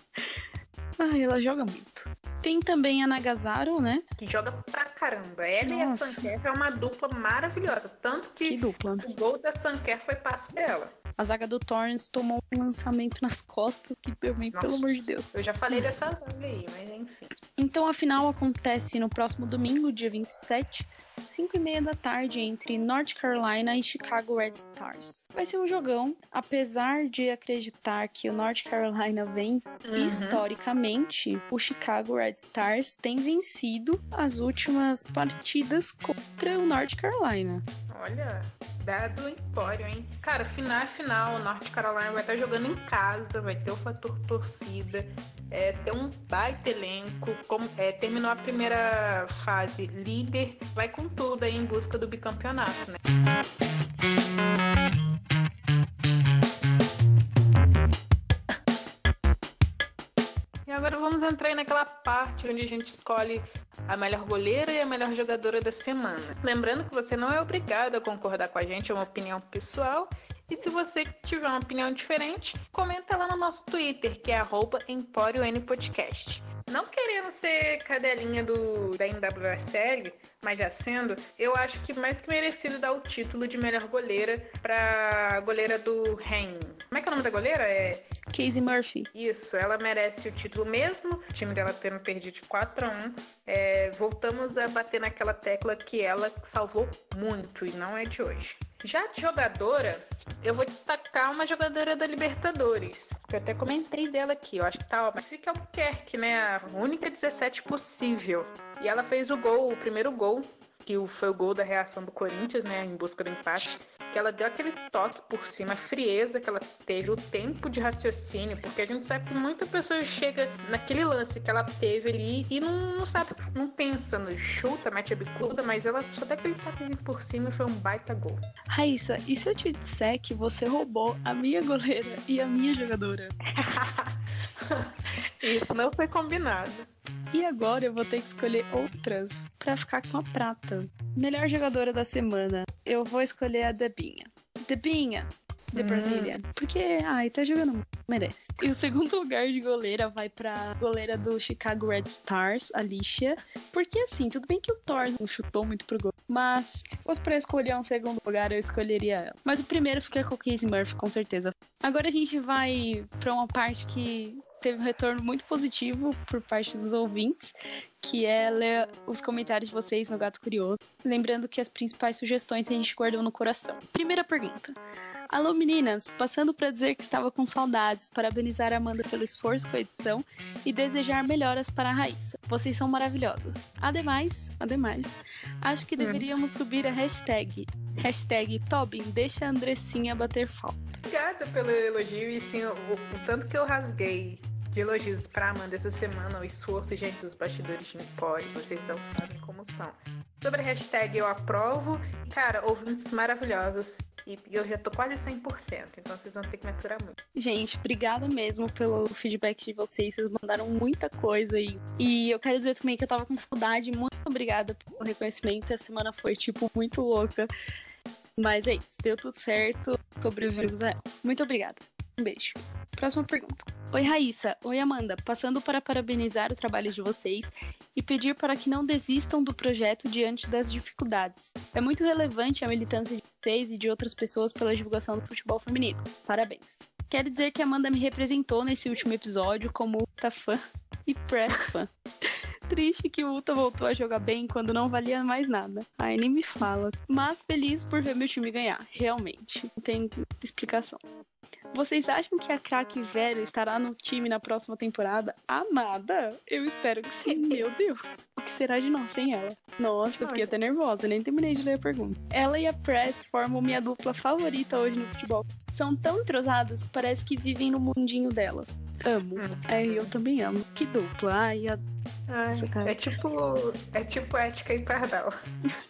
Ai, ela joga muito. Tem também a Nagazaro, né? Que joga pra caramba. Ela Nossa. e a Sanker é uma dupla maravilhosa. Tanto que, que dupla. o gol da Sanker foi passe dela. A zaga do Torrens tomou um lançamento nas costas que também, Nossa, pelo amor de Deus. Eu já falei dessa zaga aí, mas enfim. Então a final acontece no próximo domingo, dia 27, 5 e meia da tarde, entre North Carolina e Chicago Red Stars. Vai ser um jogão, apesar de acreditar que o North Carolina vence, uhum. historicamente, o Chicago Red Stars tem vencido as últimas partidas contra o North Carolina. Olha, dado empório, hein? Cara, final é final. O North Carolina vai estar jogando em casa, vai ter o fator torcida, é, ter um baita elenco. Como, é, terminou a primeira fase líder, vai com tudo aí em busca do bicampeonato, né? agora vamos entrar aí naquela parte onde a gente escolhe a melhor goleira e a melhor jogadora da semana. Lembrando que você não é obrigado a concordar com a gente, é uma opinião pessoal. E se você tiver uma opinião diferente, comenta lá no nosso Twitter, que é EmpórioNPodcast. Não querendo ser cadelinha do, da NWSL, mas já sendo, eu acho que mais que merecido dar o título de melhor goleira pra goleira do Ren. Como é que é o nome da goleira? É. Casey Murphy. Isso, ela merece o título mesmo, o time dela tendo perdido de 4 a 1 é, voltamos a bater naquela tecla que ela salvou muito e não é de hoje. Já de jogadora, eu vou destacar uma jogadora da Libertadores. Que eu até comentei dela aqui, eu acho que tá, ó, mas fica Albuquerque, né? A única 17 possível. E ela fez o gol, o primeiro gol, que foi o gol da reação do Corinthians, né? Em busca do empate que ela deu aquele toque por cima, a frieza que ela teve, o tempo de raciocínio, porque a gente sabe que muita pessoa chega naquele lance que ela teve ali e não, não sabe, não pensa no chuta, mete a bicuda, mas ela só deu aquele toquezinho por cima e foi um baita gol. Raíssa, e se eu te disser que você roubou a minha goleira e a minha jogadora? Isso não foi combinado. E agora eu vou ter que escolher outras para ficar com a prata. Melhor jogadora da semana, eu vou escolher a Debinha. Debinha, de Hum. Brazilian. Porque, ai, tá jogando merece. E o segundo lugar de goleira vai pra goleira do Chicago Red Stars, Alicia. Porque, assim, tudo bem que o Thor não chutou muito pro gol. Mas, se fosse pra escolher um segundo lugar, eu escolheria ela. Mas o primeiro fica com o Casey Murphy, com certeza. Agora a gente vai pra uma parte que teve um retorno muito positivo por parte dos ouvintes, que é ler os comentários de vocês no Gato Curioso. Lembrando que as principais sugestões a gente guardou no coração. Primeira pergunta. Alô meninas, passando para dizer que estava com saudades, parabenizar a Amanda pelo esforço com a edição e desejar melhoras para a Raíssa. Vocês são maravilhosas. Ademais, ademais, acho que deveríamos subir a hashtag. Hashtag Tobin, deixa a Andressinha bater falta. Obrigada pelo elogio e sim, o, o tanto que eu rasguei de elogios pra Amanda essa semana, o esforço, gente, dos bastidores de Empório, vocês não sabem como são. Sobre a hashtag eu aprovo, cara, ouvintes maravilhosos. E eu já tô quase 100%, então vocês vão ter que me aturar muito. Gente, obrigada mesmo pelo feedback de vocês. Vocês mandaram muita coisa aí. E eu quero dizer também que eu tava com saudade. Muito obrigada pelo reconhecimento. Essa semana foi, tipo, muito louca. Mas é isso, deu tudo certo. Sobrevivemos a ela. Muito obrigada. Um beijo. Próxima pergunta. Oi, Raíssa. Oi, Amanda. Passando para parabenizar o trabalho de vocês e pedir para que não desistam do projeto diante das dificuldades. É muito relevante a militância de vocês e de outras pessoas pela divulgação do futebol feminino. Parabéns. Quero dizer que a Amanda me representou nesse último episódio como Uta fã e press fã. Triste que o Uta voltou a jogar bem quando não valia mais nada. Ai, nem me fala. Mas feliz por ver meu time ganhar. Realmente. Não tem explicação. Vocês acham que a craque Vero estará no time na próxima temporada? Amada? Eu espero que sim, meu Deus. O que será de nós sem ela? Nossa, eu fiquei até nervosa, nem terminei de ler a pergunta. Ela e a Press formam minha dupla favorita hoje no futebol. São tão entrosadas que parece que vivem no mundinho delas. Amo. É, eu também amo. Que dupla. Ai, a... Ai, Nossa, cara. é tipo. É tipo ética e pardal.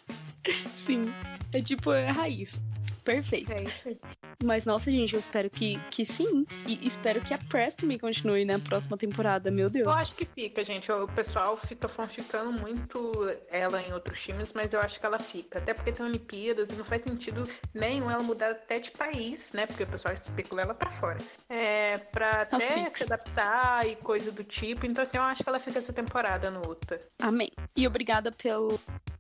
sim. É tipo a raiz. Perfeito. É isso aí. Mas, nossa, gente, eu espero que, que sim. E espero que a Press também continue na próxima temporada, meu Deus. Eu acho que fica, gente. O pessoal fica fanficando muito ela em outros times, mas eu acho que ela fica. Até porque tem Olimpíadas e não faz sentido nenhum ela mudar até de país, né? Porque o pessoal especula ela pra fora. É, pra até se adaptar e coisa do tipo. Então, assim, eu acho que ela fica essa temporada no UTA. Amém. E obrigada pelo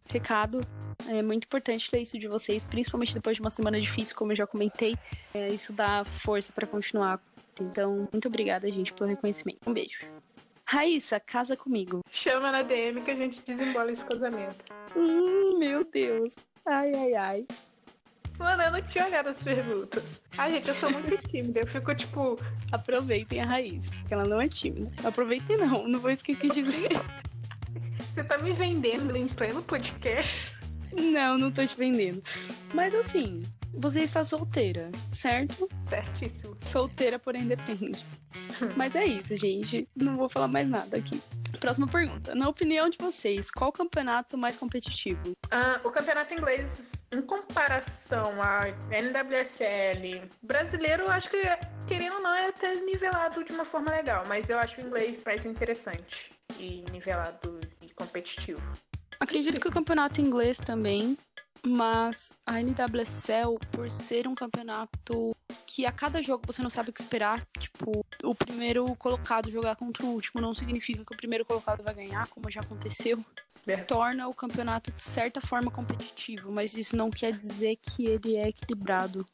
recado. É muito importante ler isso de vocês, principalmente depois de uma semana difícil, como eu já comentei. É, isso dá força pra continuar. Então, muito obrigada, gente, pelo reconhecimento. Um beijo. Raíssa, casa comigo. Chama na DM que a gente desembola esse casamento. Hum, meu Deus. Ai, ai, ai. Mano, eu não tinha olhado as perguntas. Ai, gente, eu sou muito tímida. Eu fico, tipo, Aproveitem a Raíssa, porque ela não é tímida. Aproveitem não, não foi isso que eu quis dizer. você tá me vendendo em pleno podcast? Não, não tô te vendendo. Mas assim, você está solteira, certo? Certíssimo. Solteira, porém depende. Mas é isso, gente. Não vou falar mais nada aqui. Próxima pergunta. Na opinião de vocês, qual campeonato mais competitivo? Ah, o campeonato inglês, em comparação à NWSL, brasileiro, eu acho que, querendo ou não, é até nivelado de uma forma legal, mas eu acho o inglês mais interessante e nivelado e competitivo. Acredito que o campeonato inglês também, mas a NWSL, por ser um campeonato que a cada jogo você não sabe o que esperar, tipo, o primeiro colocado jogar contra o último não significa que o primeiro colocado vai ganhar, como já aconteceu. Verdade. torna o campeonato de certa forma competitivo, mas isso não quer dizer que ele é equilibrado.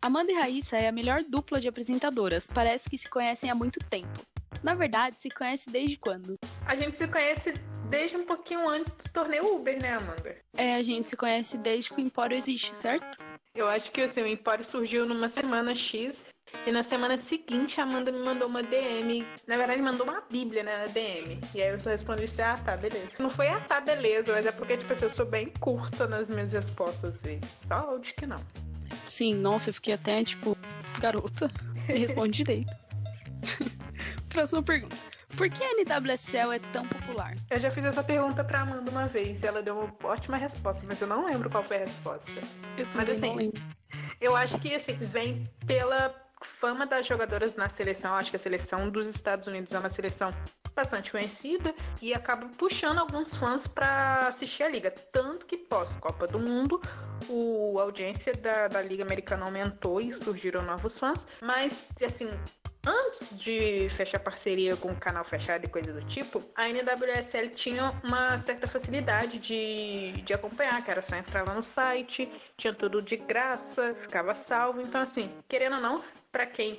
Amanda e Raíssa é a melhor dupla de apresentadoras, parece que se conhecem há muito tempo. Na verdade, se conhece desde quando? A gente se conhece desde um pouquinho antes do torneio Uber, né, Amanda? É, a gente se conhece desde que o Empório existe, certo? Eu acho que assim, o Empório surgiu numa semana X e na semana seguinte a Amanda me mandou uma DM. Na verdade, mandou uma bíblia, né, na DM. E aí eu só respondi assim, ah, tá, beleza. Não foi ah, tá, beleza, mas é porque, tipo assim, eu sou bem curta nas minhas respostas às vezes. Só hoje que não. Sim, nossa, eu fiquei até tipo, garota, responde direito. Próxima pergunta. Por que a NWSL é tão popular? Eu já fiz essa pergunta pra Amanda uma vez e ela deu uma ótima resposta, mas eu não lembro qual foi a resposta. Eu mas assim, eu acho que assim, vem pela fama das jogadoras na seleção. Acho que a seleção dos Estados Unidos é uma seleção bastante conhecida e acaba puxando alguns fãs para assistir a liga. Tanto que pós-Copa do Mundo, o, a audiência da, da Liga Americana aumentou e surgiram novos fãs. Mas, assim, antes de fechar parceria com o canal fechado e coisa do tipo, a NWSL tinha uma certa facilidade de, de acompanhar, que era só entrar lá no site, tinha tudo de graça, ficava salvo. Então, assim, querendo ou não, para quem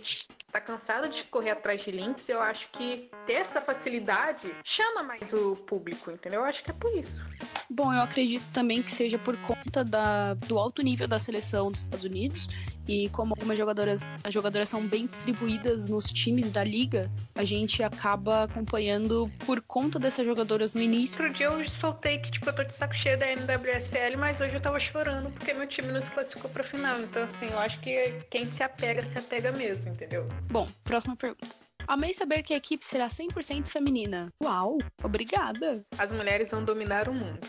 tá cansado de correr atrás de links, eu acho que ter essa facilidade chama mais o público, entendeu? Eu acho que é por isso. Bom, eu acredito também que seja por conta da, do alto nível da seleção dos Estados Unidos e como algumas jogadoras, as jogadoras são bem distribuídas nos times da liga, a gente acaba acompanhando por conta dessas jogadoras no início. Outro dia eu soltei que, tipo, eu tô de saco cheio da NWSL, mas hoje eu tava chorando porque meu time não se classificou pra final. Então, assim, eu acho que quem se apega, se apega mesmo, entendeu? Bom, próxima pergunta. Amei saber que a equipe será 100% feminina. Uau, obrigada. As mulheres vão dominar o mundo.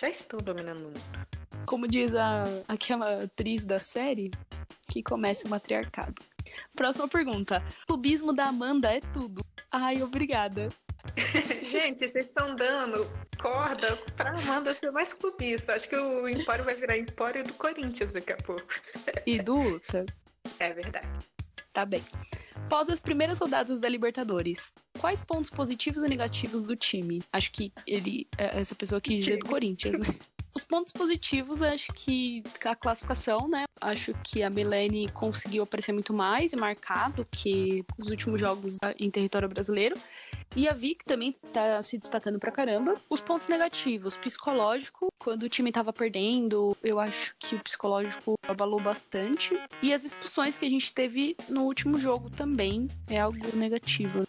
Já estão dominando o mundo. Como diz a, aquela atriz da série, que comece o matriarcado. Próxima pergunta. Clubismo da Amanda é tudo. Ai, obrigada. Gente, vocês estão dando corda pra Amanda ser mais clubista. Acho que o Empório vai virar Empório do Corinthians daqui a pouco. E do Luta. É verdade. Tá bem. Após as primeiras rodadas da Libertadores, quais pontos positivos e negativos do time? Acho que ele, é, essa pessoa quis dizer do Corinthians, né? Os pontos positivos, acho que a classificação, né? Acho que a Milene conseguiu aparecer muito mais e marcar do que os últimos jogos em território brasileiro. E a Vic também tá se destacando pra caramba. Os pontos negativos, psicológico, quando o time tava perdendo, eu acho que o psicológico abalou bastante. E as expulsões que a gente teve no último jogo também é algo negativo.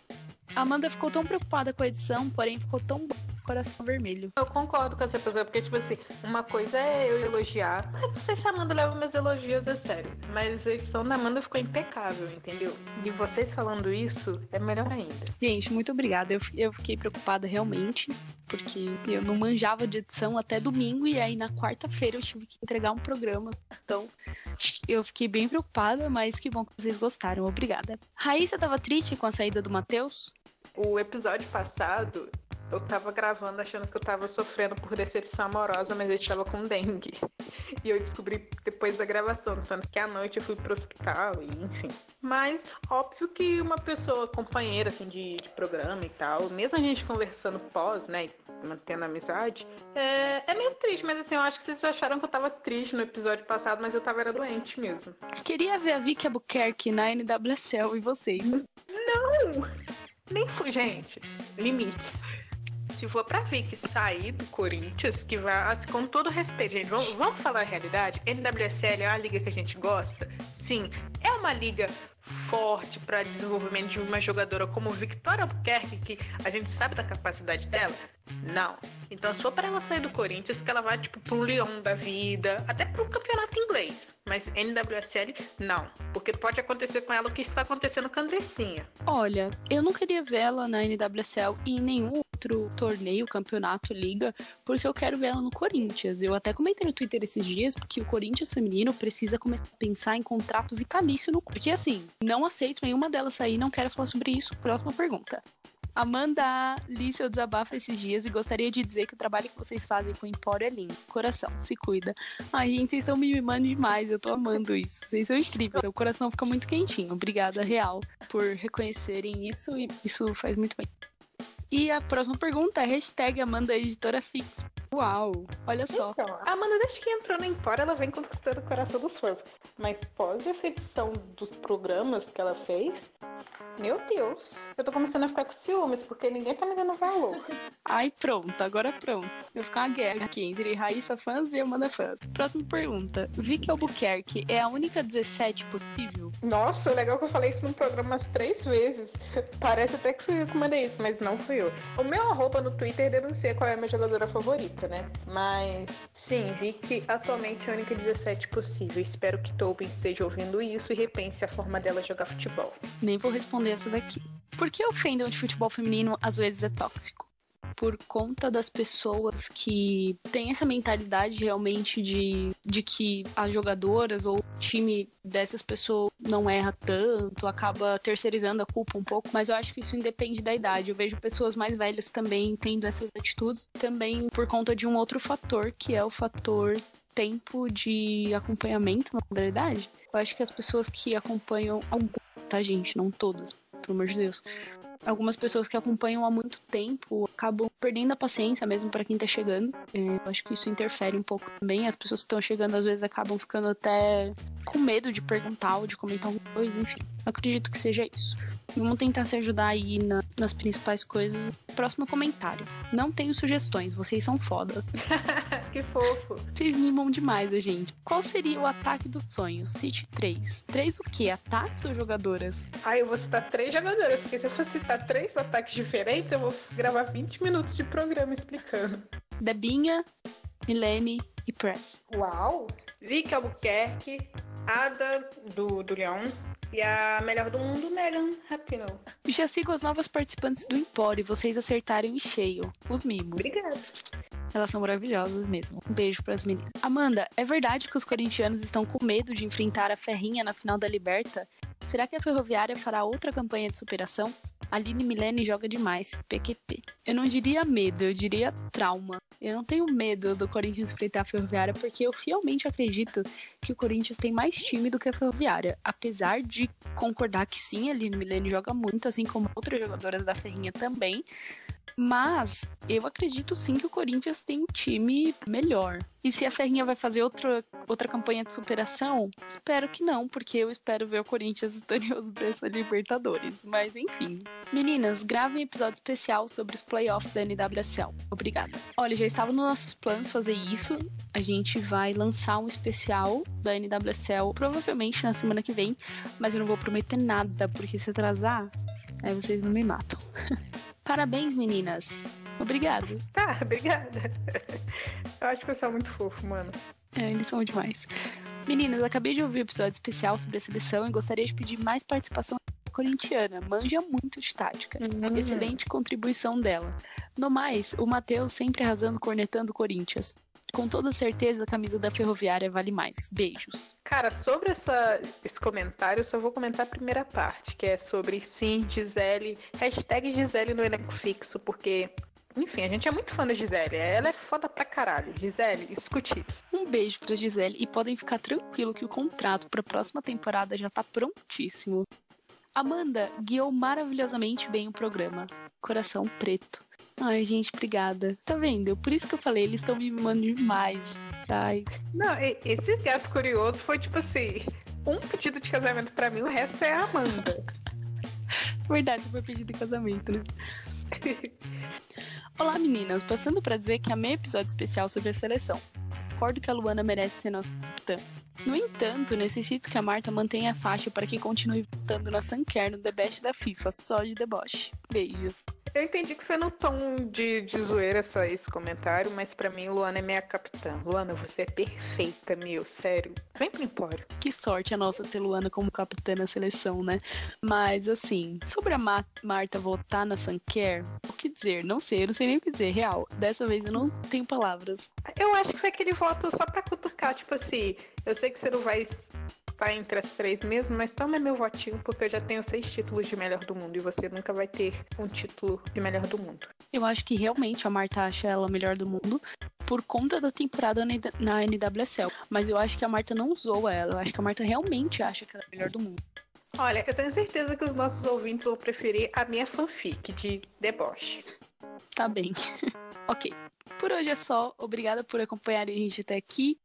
Amanda ficou tão preocupada com a edição, porém ficou tão boa coração vermelho. Eu concordo com essa pessoa, porque, tipo assim, uma coisa é eu elogiar. Mas não sei se a Amanda leva meus elogios a sério. Mas a edição da Amanda ficou impecável, entendeu? E vocês falando isso é melhor ainda. Gente, muito obrigada. Eu, eu fiquei preocupada realmente, porque eu não manjava de edição até domingo, e aí na quarta-feira eu tive que entregar um programa. Então, eu fiquei bem preocupada, mas que bom que vocês gostaram. Obrigada. Raíssa tava triste com a saída do Matheus? O episódio passado, eu tava gravando achando que eu tava sofrendo por decepção amorosa, mas eu estava com dengue. E eu descobri depois da gravação, tanto que à noite eu fui pro hospital e enfim. Mas óbvio que uma pessoa companheira assim de, de programa e tal, mesmo a gente conversando pós, né, mantendo amizade, é, é meio triste, mas assim, eu acho que vocês acharam que eu tava triste no episódio passado, mas eu tava era doente mesmo. Queria ver a Vicky Albuquerque na NWSL e vocês. Não! Nem fui, gente. Limites. Se for pra Vicky sair do Corinthians, que vai, assim, com todo respeito, gente, vamos, vamos falar a realidade. NWSL é uma liga que a gente gosta? Sim. É uma liga forte para desenvolvimento de uma jogadora como Victoria Albuquerque, que a gente sabe da capacidade dela? Não. Então, só para ela sair do Corinthians, que ela vai, tipo, um Leão da vida, até um campeonato inglês. Mas NWSL, não. Porque pode acontecer com ela o que está acontecendo com a Andressinha. Olha, eu não queria ver ela na NWSL e em nenhum outro torneio, campeonato, liga, porque eu quero ver ela no Corinthians. Eu até comentei no Twitter esses dias que o Corinthians feminino precisa começar a pensar em contrato vitalício no. Porque assim, não aceito nenhuma delas sair, não quero falar sobre isso. Próxima pergunta. Amanda li seu desabafo esses dias e gostaria de dizer que o trabalho que vocês fazem com o Empório é lindo. Coração, se cuida. Ai, gente, vocês estão me mimando demais. Eu tô amando isso. Vocês são incríveis. O coração fica muito quentinho. Obrigada, real, por reconhecerem isso e isso faz muito bem. E a próxima pergunta é hashtag Amanda Editora Fix. Uau, olha só. Então, a Amanda, desde que entrou no Empório, ela vem conquistando o coração dos fãs. Mas pós essa edição dos programas que ela fez, Meu Deus. Eu tô começando a ficar com ciúmes, porque ninguém tá me dando valor. Ai, pronto, agora pronto. Vai ficar uma guerra aqui entre Raíssa fãs e Amanda fãs. Próxima pergunta. Vicky Albuquerque é a única 17 possível? Nossa, legal que eu falei isso no programa umas três vezes. Parece até que fui eu que mandei isso, mas não fui eu. O meu arroba no Twitter denuncia qual é a minha jogadora favorita, né? Mas sim, Vicky atualmente é a única 17 possível. Espero que Tobin esteja ouvindo isso e repense a forma dela jogar futebol. Nem vou responder essa daqui. Por que o fandom de futebol feminino às vezes é tóxico? Por conta das pessoas que têm essa mentalidade realmente de, de que as jogadoras ou o time dessas pessoas não erra tanto, acaba terceirizando a culpa um pouco, mas eu acho que isso independe da idade. Eu vejo pessoas mais velhas também tendo essas atitudes, também por conta de um outro fator, que é o fator tempo de acompanhamento na modalidade. Eu acho que as pessoas que acompanham algum, tá, gente? Não todas, pelo amor de Deus. Algumas pessoas que acompanham há muito tempo acabam perdendo a paciência mesmo para quem tá chegando. É, eu acho que isso interfere um pouco também. As pessoas que estão chegando às vezes acabam ficando até com medo de perguntar ou de comentar alguma coisa, enfim. Acredito que seja isso. Vamos tentar se ajudar aí na, nas principais coisas. Próximo comentário. Não tenho sugestões, vocês são foda. que fofo. Vocês mimam demais a gente. Qual seria o ataque dos sonhos? Cite três. Três o quê? Ataques ou jogadoras? Ah, eu vou citar três jogadoras, porque se eu for citar três ataques diferentes, eu vou gravar 20 minutos de programa explicando. Debinha, Milene e Press. Uau! Vicky Albuquerque, Ada do, do Leão e a melhor do mundo, Megan Rapinoe. Já sigo as novas participantes do Empório, vocês acertaram em cheio. Os mimos. Obrigada. Elas são maravilhosas mesmo. Um beijo pras meninas. Amanda, é verdade que os corintianos estão com medo de enfrentar a Ferrinha na final da Liberta? Será que a Ferroviária fará outra campanha de superação? Aline Milene joga demais, PQP. Eu não diria medo, eu diria trauma. Eu não tenho medo do Corinthians enfrentar a Ferroviária porque eu fielmente acredito que o Corinthians tem mais time do que a Ferroviária. Apesar de concordar que sim, a Aline Milene joga muito, assim como outras jogadoras da Ferrinha também. Mas eu acredito sim que o Corinthians tem um time melhor. E se a Ferrinha vai fazer outra, outra campanha de superação, espero que não, porque eu espero ver o Corinthians vitorioso dessa Libertadores. Mas enfim. Meninas, gravem um episódio especial sobre os playoffs da NWSL. Obrigada. Olha, já estava nos nossos planos fazer isso. A gente vai lançar um especial da NWSL provavelmente na semana que vem, mas eu não vou prometer nada, porque se atrasar, aí vocês não me matam. Parabéns, meninas. Obrigado. Tá, obrigada. Eu acho que eu sou muito fofo, mano. É, eles são demais. Meninas, eu acabei de ouvir um episódio especial sobre a seleção e gostaria de pedir mais participação corintiana. Manja muito de tática. Hum. Excelente contribuição dela. No mais, o Matheus sempre arrasando cornetando Corinthians. Com toda certeza, a camisa da Ferroviária vale mais. Beijos. Cara, sobre essa, esse comentário, eu só vou comentar a primeira parte, que é sobre sim, Gisele, hashtag Gisele no elenco fixo, porque, enfim, a gente é muito fã da Gisele. Ela é foda pra caralho. Gisele, escute isso. Um beijo pra Gisele e podem ficar tranquilo que o contrato pra próxima temporada já tá prontíssimo. Amanda guiou maravilhosamente bem o programa. Coração preto. Ai, gente, obrigada. Tá vendo? Por isso que eu falei, eles estão me mimando demais. Ai. Não, e- esse gato curioso foi tipo assim: um pedido de casamento pra mim, o resto é a Amanda. Verdade, foi pedido em casamento, né? Olá, meninas. Passando pra dizer que amei o episódio especial sobre a seleção. Concordo que a Luana merece ser nossa capitã. No entanto, necessito que a Marta mantenha a faixa para que continue votando na Sanquer no The Best da FIFA, só de deboche. Beijos. Eu entendi que foi no tom de, de zoeira essa, esse comentário, mas pra mim, Luana é minha capitã. Luana, você é perfeita, meu, sério. Vem pro Empório. Que sorte a nossa ter Luana como capitã na seleção, né? Mas, assim, sobre a Ma- Marta votar na Sanquer, o que dizer? Não sei, eu não sei nem o que dizer, real. Dessa vez eu não tenho palavras. Eu acho que foi aquele voto só pra cutucar, tipo assim, eu sei que você não vai estar entre as três mesmo, mas toma meu votinho, porque eu já tenho seis títulos de melhor do mundo e você nunca vai ter um título de melhor do mundo. Eu acho que realmente a Marta acha ela a melhor do mundo por conta da temporada na na NWSL. Mas eu acho que a Marta não usou ela. Eu acho que a Marta realmente acha que ela é a melhor do mundo. Olha, eu tenho certeza que os nossos ouvintes vão preferir a minha fanfic de deboche. Tá bem. ok. Por hoje é só. Obrigada por acompanhar a gente até aqui.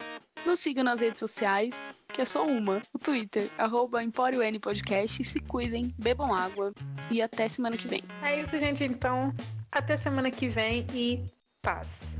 Nos sigam nas redes sociais, que é só uma, o Twitter, arroba N Podcast. Se cuidem, bebam água e até semana que vem. É isso, gente. Então, até semana que vem e paz.